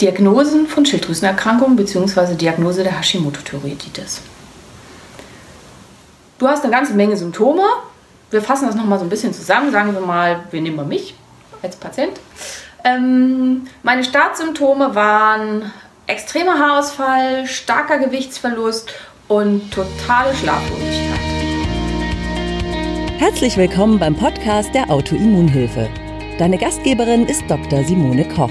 Diagnosen von Schilddrüsenerkrankungen bzw. Diagnose der Hashimoto-Thyreoiditis. Du hast eine ganze Menge Symptome. Wir fassen das nochmal so ein bisschen zusammen. Sagen wir mal, wir nehmen mal mich als Patient. Ähm, meine Startsymptome waren extremer Haarausfall, starker Gewichtsverlust und totale Schlaflosigkeit. Herzlich willkommen beim Podcast der Autoimmunhilfe. Deine Gastgeberin ist Dr. Simone Koch.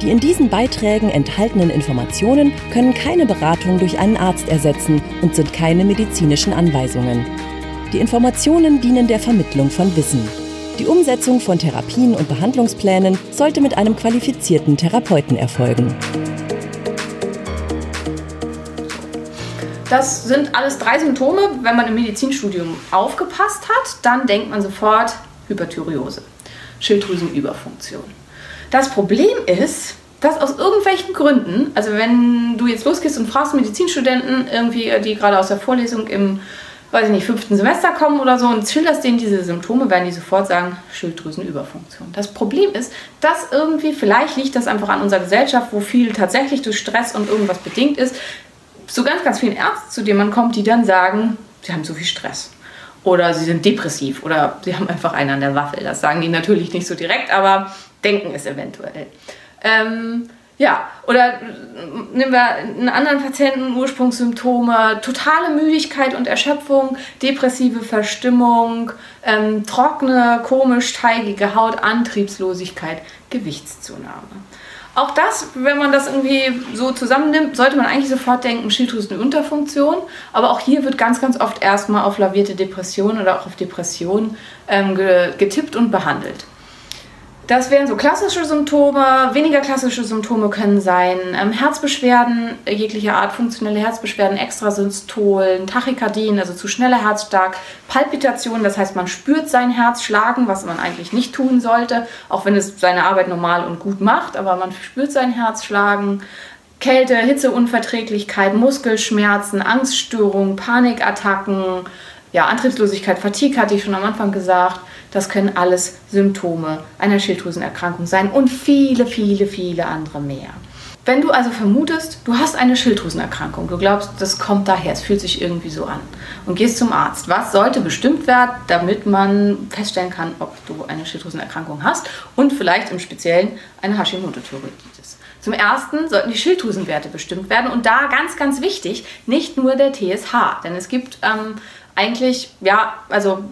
Die in diesen Beiträgen enthaltenen Informationen können keine Beratung durch einen Arzt ersetzen und sind keine medizinischen Anweisungen. Die Informationen dienen der Vermittlung von Wissen. Die Umsetzung von Therapien und Behandlungsplänen sollte mit einem qualifizierten Therapeuten erfolgen. Das sind alles drei Symptome. Wenn man im Medizinstudium aufgepasst hat, dann denkt man sofort Hyperthyreose, Schilddrüsenüberfunktion. Das Problem ist, dass aus irgendwelchen Gründen, also wenn du jetzt losgehst und fragst Medizinstudenten, irgendwie, die gerade aus der Vorlesung im, weiß ich nicht, fünften Semester kommen oder so und schilderst denen diese Symptome, werden die sofort sagen, Schilddrüsenüberfunktion. Das Problem ist, dass irgendwie, vielleicht liegt das einfach an unserer Gesellschaft, wo viel tatsächlich durch Stress und irgendwas bedingt ist, so ganz, ganz vielen Ärzten, zu denen man kommt, die dann sagen, sie haben so viel Stress oder sie sind depressiv oder sie haben einfach einen an der Waffel. Das sagen die natürlich nicht so direkt, aber denken es eventuell. Ähm, ja, oder nehmen wir einen anderen Patienten, Ursprungssymptome, totale Müdigkeit und Erschöpfung, depressive Verstimmung, ähm, trockene, komisch teigige Haut, Antriebslosigkeit, Gewichtszunahme. Auch das, wenn man das irgendwie so zusammennimmt, sollte man eigentlich sofort denken, Schilddrüsenunterfunktion. Aber auch hier wird ganz, ganz oft erstmal auf lavierte Depression oder auch auf Depression ähm, getippt und behandelt. Das wären so klassische Symptome. Weniger klassische Symptome können sein ähm, Herzbeschwerden jeglicher Art, funktionelle Herzbeschwerden, Extrasystolen, Tachykardien, also zu schneller Herzstark, Palpitationen, das heißt, man spürt sein Herz schlagen, was man eigentlich nicht tun sollte, auch wenn es seine Arbeit normal und gut macht, aber man spürt sein Herz schlagen. Kälte, Hitzeunverträglichkeit, Muskelschmerzen, Angststörungen, Panikattacken, ja, Antriebslosigkeit, Fatigue hatte ich schon am Anfang gesagt. Das können alles Symptome einer Schilddrüsenerkrankung sein und viele, viele, viele andere mehr. Wenn du also vermutest, du hast eine Schilddrüsenerkrankung, du glaubst, das kommt daher, es fühlt sich irgendwie so an und gehst zum Arzt, was sollte bestimmt werden, damit man feststellen kann, ob du eine Schilddrüsenerkrankung hast und vielleicht im Speziellen eine Hashimoto-Thyreoiditis. Zum ersten sollten die Schilddrüsenwerte bestimmt werden und da ganz, ganz wichtig, nicht nur der TSH, denn es gibt ähm, eigentlich, ja, also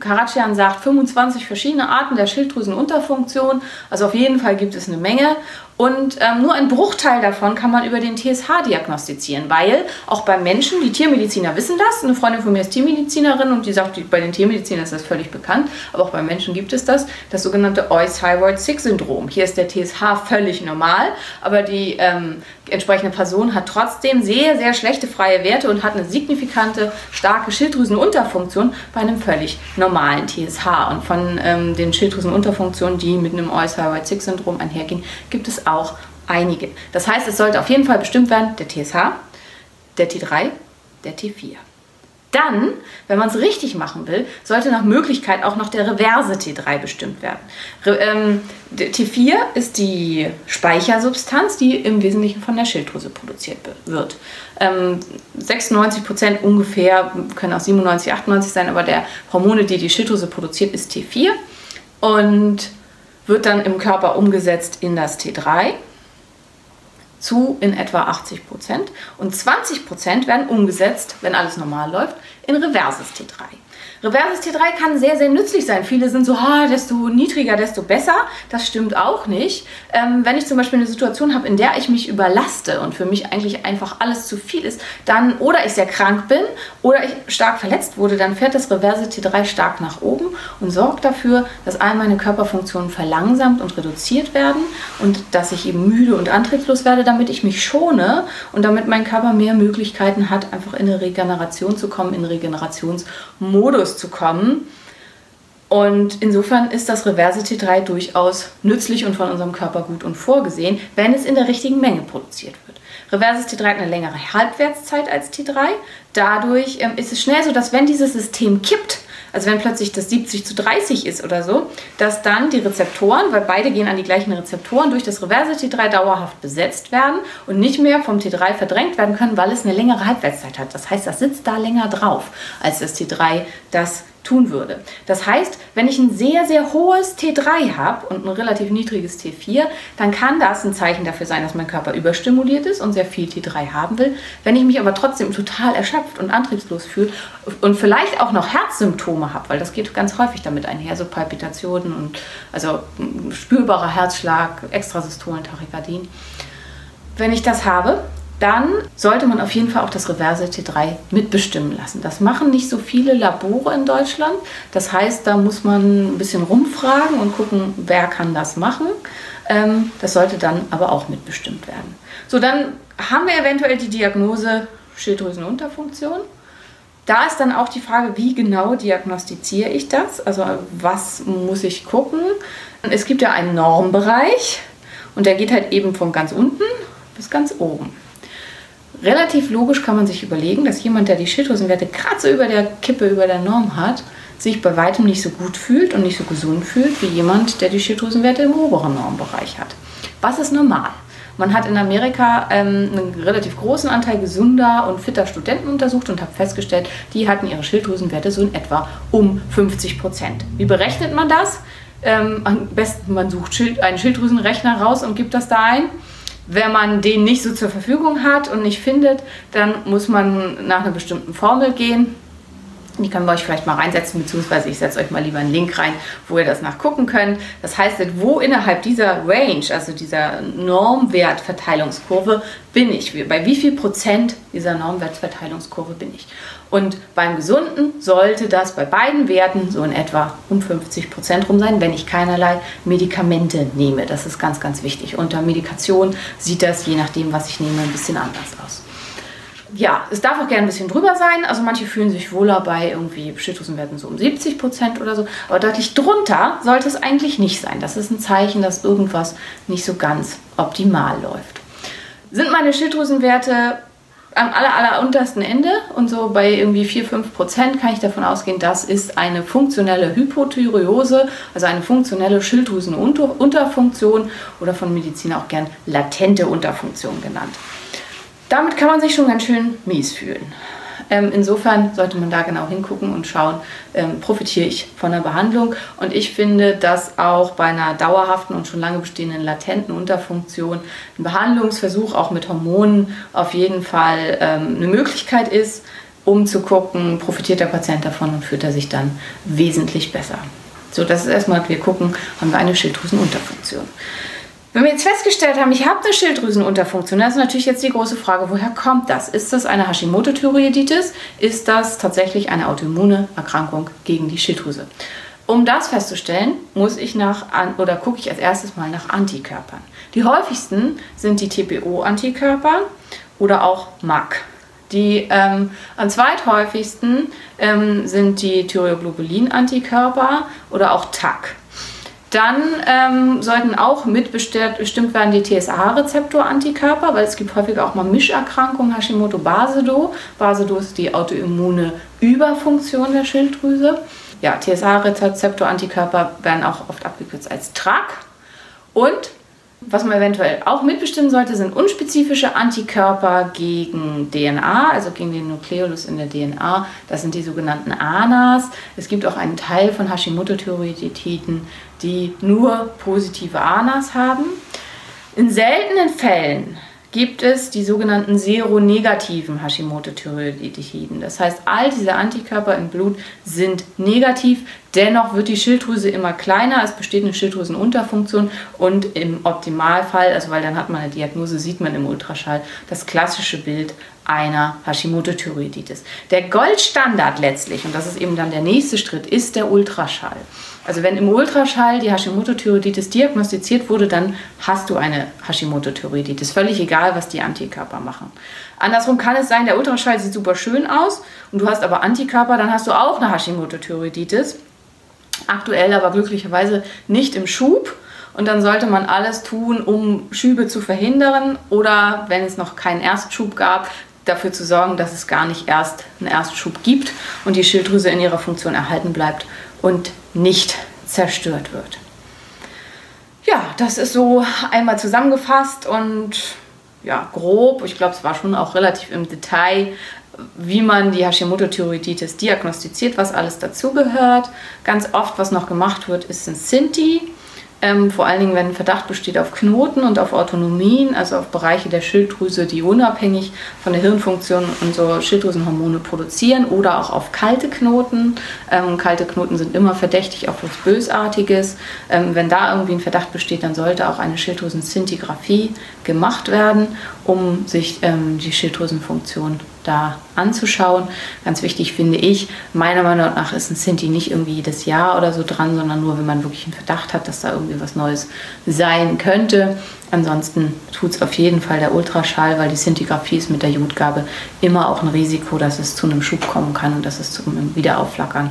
Karachian sagt 25 verschiedene Arten der Schilddrüsenunterfunktion. Also auf jeden Fall gibt es eine Menge. Und ähm, nur ein Bruchteil davon kann man über den TSH diagnostizieren, weil auch bei Menschen, die Tiermediziner wissen das, eine Freundin von mir ist Tiermedizinerin und die sagt, bei den Tiermedizinern ist das völlig bekannt, aber auch bei Menschen gibt es das, das sogenannte Euys-Thyroid-6-Syndrom. Hier ist der TSH völlig normal, aber die ähm, entsprechende Person hat trotzdem sehr, sehr schlechte freie Werte und hat eine signifikante, starke Schilddrüsenunterfunktion bei einem völlig normalen TSH. Und von ähm, den Schilddrüsenunterfunktionen, die mit einem Euys-Thyroid-6-Syndrom einhergehen, gibt es auch einige. Das heißt, es sollte auf jeden Fall bestimmt werden, der TSH, der T3, der T4. Dann, wenn man es richtig machen will, sollte nach Möglichkeit auch noch der reverse T3 bestimmt werden. Ähm, T4 ist die Speichersubstanz, die im Wesentlichen von der Schilddrüse produziert wird. 96 ähm, Prozent ungefähr, können auch 97, 98 sein, aber der Hormone, die die Schilddrüse produziert, ist T4 und wird dann im Körper umgesetzt in das T3 zu in etwa 80 Prozent und 20 Prozent werden umgesetzt, wenn alles normal läuft, in reverses T3. Reverses T3 kann sehr, sehr nützlich sein. Viele sind so, ah, desto niedriger, desto besser. Das stimmt auch nicht. Ähm, wenn ich zum Beispiel eine Situation habe, in der ich mich überlaste und für mich eigentlich einfach alles zu viel ist, dann oder ich sehr krank bin oder ich stark verletzt wurde, dann fährt das Reverse T3 stark nach oben und sorgt dafür, dass all meine Körperfunktionen verlangsamt und reduziert werden und dass ich eben müde und antriebslos werde, damit ich mich schone und damit mein Körper mehr Möglichkeiten hat, einfach in eine Regeneration zu kommen, in Regenerationsmodus Fokus zu kommen. Und insofern ist das Reverse T3 durchaus nützlich und von unserem Körper gut und vorgesehen, wenn es in der richtigen Menge produziert wird. Reverses T3 hat eine längere Halbwertszeit als T3. Dadurch ähm, ist es schnell so, dass wenn dieses System kippt, also wenn plötzlich das 70 zu 30 ist oder so, dass dann die Rezeptoren, weil beide gehen an die gleichen Rezeptoren, durch das reverse T3 dauerhaft besetzt werden und nicht mehr vom T3 verdrängt werden können, weil es eine längere Halbwertszeit hat. Das heißt, das sitzt da länger drauf, als das T3 das tun würde. Das heißt, wenn ich ein sehr, sehr hohes T3 habe und ein relativ niedriges T4, dann kann das ein Zeichen dafür sein, dass mein Körper überstimuliert ist und sehr viel T3 haben will. Wenn ich mich aber trotzdem total erschöpft und antriebslos fühle und vielleicht auch noch Herzsymptome habe, weil das geht ganz häufig damit einher, so Palpitationen und also spürbarer Herzschlag, Extrasystolen, Tachykardien. Wenn ich das habe, dann sollte man auf jeden Fall auch das reverse T3 mitbestimmen lassen. Das machen nicht so viele Labore in Deutschland. Das heißt, da muss man ein bisschen rumfragen und gucken, wer kann das machen. Ähm, das sollte dann aber auch mitbestimmt werden. So, dann haben wir eventuell die Diagnose Schilddrüsenunterfunktion. Da ist dann auch die Frage, wie genau diagnostiziere ich das? Also was muss ich gucken? Es gibt ja einen Normbereich und der geht halt eben von ganz unten bis ganz oben relativ logisch kann man sich überlegen, dass jemand, der die Schilddrüsenwerte gerade so über der Kippe, über der Norm hat, sich bei weitem nicht so gut fühlt und nicht so gesund fühlt wie jemand, der die Schilddrüsenwerte im oberen Normbereich hat. Was ist normal? Man hat in Amerika ähm, einen relativ großen Anteil gesunder und fitter Studenten untersucht und hat festgestellt, die hatten ihre Schilddrüsenwerte so in etwa um 50 Prozent. Wie berechnet man das? Ähm, am besten man sucht Schild, einen Schilddrüsenrechner raus und gibt das da ein. Wenn man den nicht so zur Verfügung hat und nicht findet, dann muss man nach einer bestimmten Formel gehen. Die können wir euch vielleicht mal reinsetzen, beziehungsweise ich setze euch mal lieber einen Link rein, wo ihr das nachgucken könnt. Das heißt, wo innerhalb dieser Range, also dieser Normwertverteilungskurve, bin ich? Bei wie viel Prozent dieser Normwertverteilungskurve bin ich? Und beim Gesunden sollte das bei beiden Werten so in etwa um 50 Prozent rum sein, wenn ich keinerlei Medikamente nehme. Das ist ganz, ganz wichtig. Unter Medikation sieht das, je nachdem, was ich nehme, ein bisschen anders aus. Ja, es darf auch gerne ein bisschen drüber sein. Also manche fühlen sich wohler bei irgendwie Schilddrüsenwerten so um 70 Prozent oder so. Aber deutlich drunter sollte es eigentlich nicht sein. Das ist ein Zeichen, dass irgendwas nicht so ganz optimal läuft. Sind meine Schilddrüsenwerte am aller, aller untersten Ende und so bei irgendwie 4-5 Prozent kann ich davon ausgehen, das ist eine funktionelle Hypothyreose, also eine funktionelle Schilddrüsenunterfunktion oder von Medizin auch gern latente Unterfunktion genannt. Damit kann man sich schon ganz schön mies fühlen. Ähm, insofern sollte man da genau hingucken und schauen, ähm, profitiere ich von der Behandlung. Und ich finde, dass auch bei einer dauerhaften und schon lange bestehenden latenten Unterfunktion ein Behandlungsversuch auch mit Hormonen auf jeden Fall ähm, eine Möglichkeit ist, um zu gucken, profitiert der Patient davon und fühlt er sich dann wesentlich besser. So, das ist erstmal, wir gucken, haben wir eine Schilddrüsenunterfunktion. Wenn wir jetzt festgestellt haben, ich habe eine Schilddrüsenunterfunktion, dann ist natürlich jetzt die große Frage, woher kommt das? Ist das eine Hashimoto-Thyreoiditis? Ist das tatsächlich eine autoimmune Erkrankung gegen die Schilddrüse? Um das festzustellen, muss ich nach oder gucke ich als erstes mal nach Antikörpern. Die häufigsten sind die TPO-Antikörper oder auch MAC. Die ähm, am zweithäufigsten ähm, sind die Thyroglobulin-Antikörper oder auch TAC. Dann ähm, sollten auch mitbestimmt werden die TSH-Rezeptor-Antikörper, weil es gibt häufig auch mal Mischerkrankungen, Hashimoto-Basedo. Basedo ist die autoimmune Überfunktion der Schilddrüse. Ja, TSH-Rezeptor-Antikörper werden auch oft abgekürzt als TRAC. Und was man eventuell auch mitbestimmen sollte, sind unspezifische Antikörper gegen DNA, also gegen den Nukleolus in der DNA. Das sind die sogenannten ANAs. Es gibt auch einen Teil von Hashimoto-Thyreoiditiden, die nur positive ANAs haben. In seltenen Fällen gibt es die sogenannten seronegativen Hashimoto-Thyreoidetiden. Das heißt, all diese Antikörper im Blut sind negativ. Dennoch wird die Schilddrüse immer kleiner. Es besteht eine Schilddrüsenunterfunktion und im Optimalfall, also weil dann hat man eine Diagnose, sieht man im Ultraschall das klassische Bild einer Hashimoto-Thyreoiditis. Der Goldstandard letztlich, und das ist eben dann der nächste Schritt, ist der Ultraschall. Also wenn im Ultraschall die Hashimoto-Thyreoiditis diagnostiziert wurde, dann hast du eine Hashimoto-Thyreoiditis. Völlig egal, was die Antikörper machen. Andersrum kann es sein, der Ultraschall sieht super schön aus und du hast aber Antikörper, dann hast du auch eine Hashimoto-Thyreoiditis. Aktuell aber glücklicherweise nicht im Schub. Und dann sollte man alles tun, um Schübe zu verhindern oder wenn es noch keinen Erstschub gab, dafür zu sorgen, dass es gar nicht erst einen Erstschub gibt und die Schilddrüse in ihrer Funktion erhalten bleibt und nicht zerstört wird. Ja, das ist so einmal zusammengefasst und ja, grob, ich glaube, es war schon auch relativ im Detail, wie man die Hashimoto-Thyreoiditis diagnostiziert, was alles dazugehört. Ganz oft, was noch gemacht wird, ist ein Sinti. Ähm, vor allen Dingen, wenn Verdacht besteht auf Knoten und auf Autonomien, also auf Bereiche der Schilddrüse, die unabhängig von der Hirnfunktion unsere Schilddrüsenhormone produzieren oder auch auf kalte Knoten. Ähm, kalte Knoten sind immer verdächtig auf was Bösartiges. Ähm, wenn da irgendwie ein Verdacht besteht, dann sollte auch eine Schilddrüsenzintigraphie gemacht werden, um sich ähm, die Schilddrüsenfunktion da anzuschauen. Ganz wichtig finde ich, meiner Meinung nach ist ein Sinti nicht irgendwie jedes Jahr oder so dran, sondern nur, wenn man wirklich einen Verdacht hat, dass da irgendwie was Neues sein könnte. Ansonsten tut es auf jeden Fall der Ultraschall, weil die Sintigraphie ist mit der Jodgabe immer auch ein Risiko, dass es zu einem Schub kommen kann und dass es zu einem Wiederaufflackern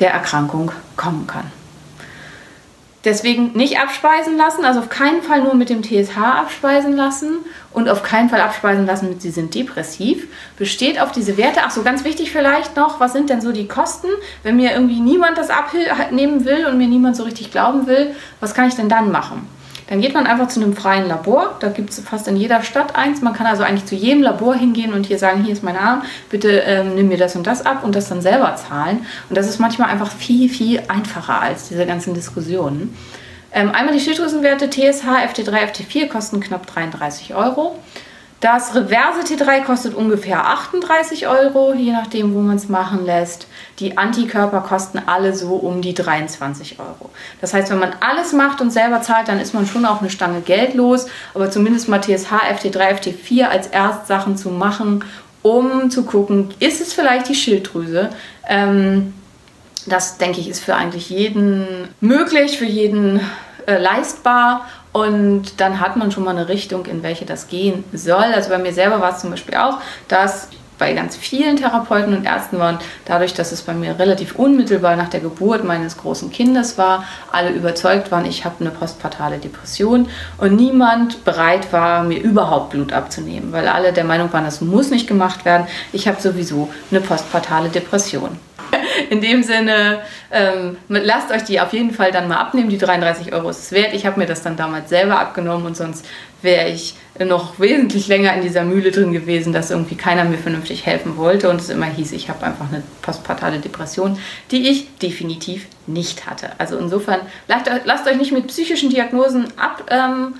der Erkrankung kommen kann. Deswegen nicht abspeisen lassen, also auf keinen Fall nur mit dem TSH abspeisen lassen und auf keinen Fall abspeisen lassen mit, sie sind depressiv. Besteht auf diese Werte. Ach so, ganz wichtig vielleicht noch, was sind denn so die Kosten? Wenn mir irgendwie niemand das abnehmen will und mir niemand so richtig glauben will, was kann ich denn dann machen? Dann geht man einfach zu einem freien Labor. Da gibt es fast in jeder Stadt eins. Man kann also eigentlich zu jedem Labor hingehen und hier sagen, hier ist mein Arm, bitte ähm, nimm mir das und das ab und das dann selber zahlen. Und das ist manchmal einfach viel, viel einfacher als diese ganzen Diskussionen. Ähm, einmal die Schilddrüsenwerte TSH, FT3, FT4 kosten knapp 33 Euro. Das reverse T3 kostet ungefähr 38 Euro, je nachdem, wo man es machen lässt. Die Antikörper kosten alle so um die 23 Euro. Das heißt, wenn man alles macht und selber zahlt, dann ist man schon auch eine Stange Geld los. Aber zumindest mal TSH, FT3, FT4 als Erstsachen zu machen, um zu gucken, ist es vielleicht die Schilddrüse? Ähm, das denke ich ist für eigentlich jeden möglich, für jeden äh, leistbar und dann hat man schon mal eine Richtung, in welche das gehen soll. Also bei mir selber war es zum Beispiel auch, dass bei ganz vielen Therapeuten und Ärzten waren, dadurch, dass es bei mir relativ unmittelbar nach der Geburt meines großen Kindes war, alle überzeugt waren, ich habe eine postpartale Depression und niemand bereit war, mir überhaupt Blut abzunehmen, weil alle der Meinung waren, das muss nicht gemacht werden. Ich habe sowieso eine postpartale Depression. In dem Sinne, ähm, lasst euch die auf jeden Fall dann mal abnehmen. Die 33 Euro ist es wert. Ich habe mir das dann damals selber abgenommen und sonst wäre ich noch wesentlich länger in dieser Mühle drin gewesen, dass irgendwie keiner mir vernünftig helfen wollte und es immer hieß, ich habe einfach eine postpartale Depression, die ich definitiv nicht hatte. Also insofern lasst, lasst euch nicht mit psychischen Diagnosen abspeisen.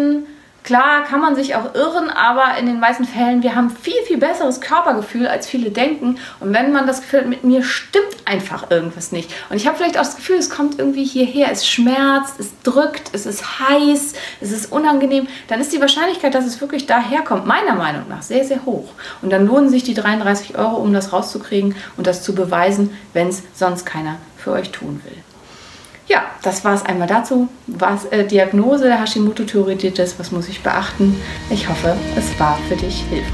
Ähm, Klar kann man sich auch irren, aber in den meisten Fällen, wir haben viel, viel besseres Körpergefühl, als viele denken. Und wenn man das Gefühl hat, mit mir stimmt einfach irgendwas nicht. Und ich habe vielleicht auch das Gefühl, es kommt irgendwie hierher, es schmerzt, es drückt, es ist heiß, es ist unangenehm, dann ist die Wahrscheinlichkeit, dass es wirklich daherkommt, meiner Meinung nach sehr, sehr hoch. Und dann lohnen sich die 33 Euro, um das rauszukriegen und das zu beweisen, wenn es sonst keiner für euch tun will. Ja, das war es einmal dazu. Was äh, Diagnose der Hashimoto-Thyreoiditis, was muss ich beachten? Ich hoffe, es war für dich hilfreich.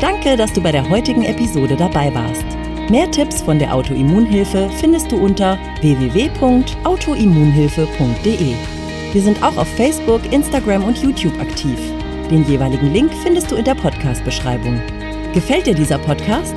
Danke, dass du bei der heutigen Episode dabei warst. Mehr Tipps von der Autoimmunhilfe findest du unter www.autoimmunhilfe.de. Wir sind auch auf Facebook, Instagram und YouTube aktiv. Den jeweiligen Link findest du in der Podcast-Beschreibung. Gefällt dir dieser Podcast?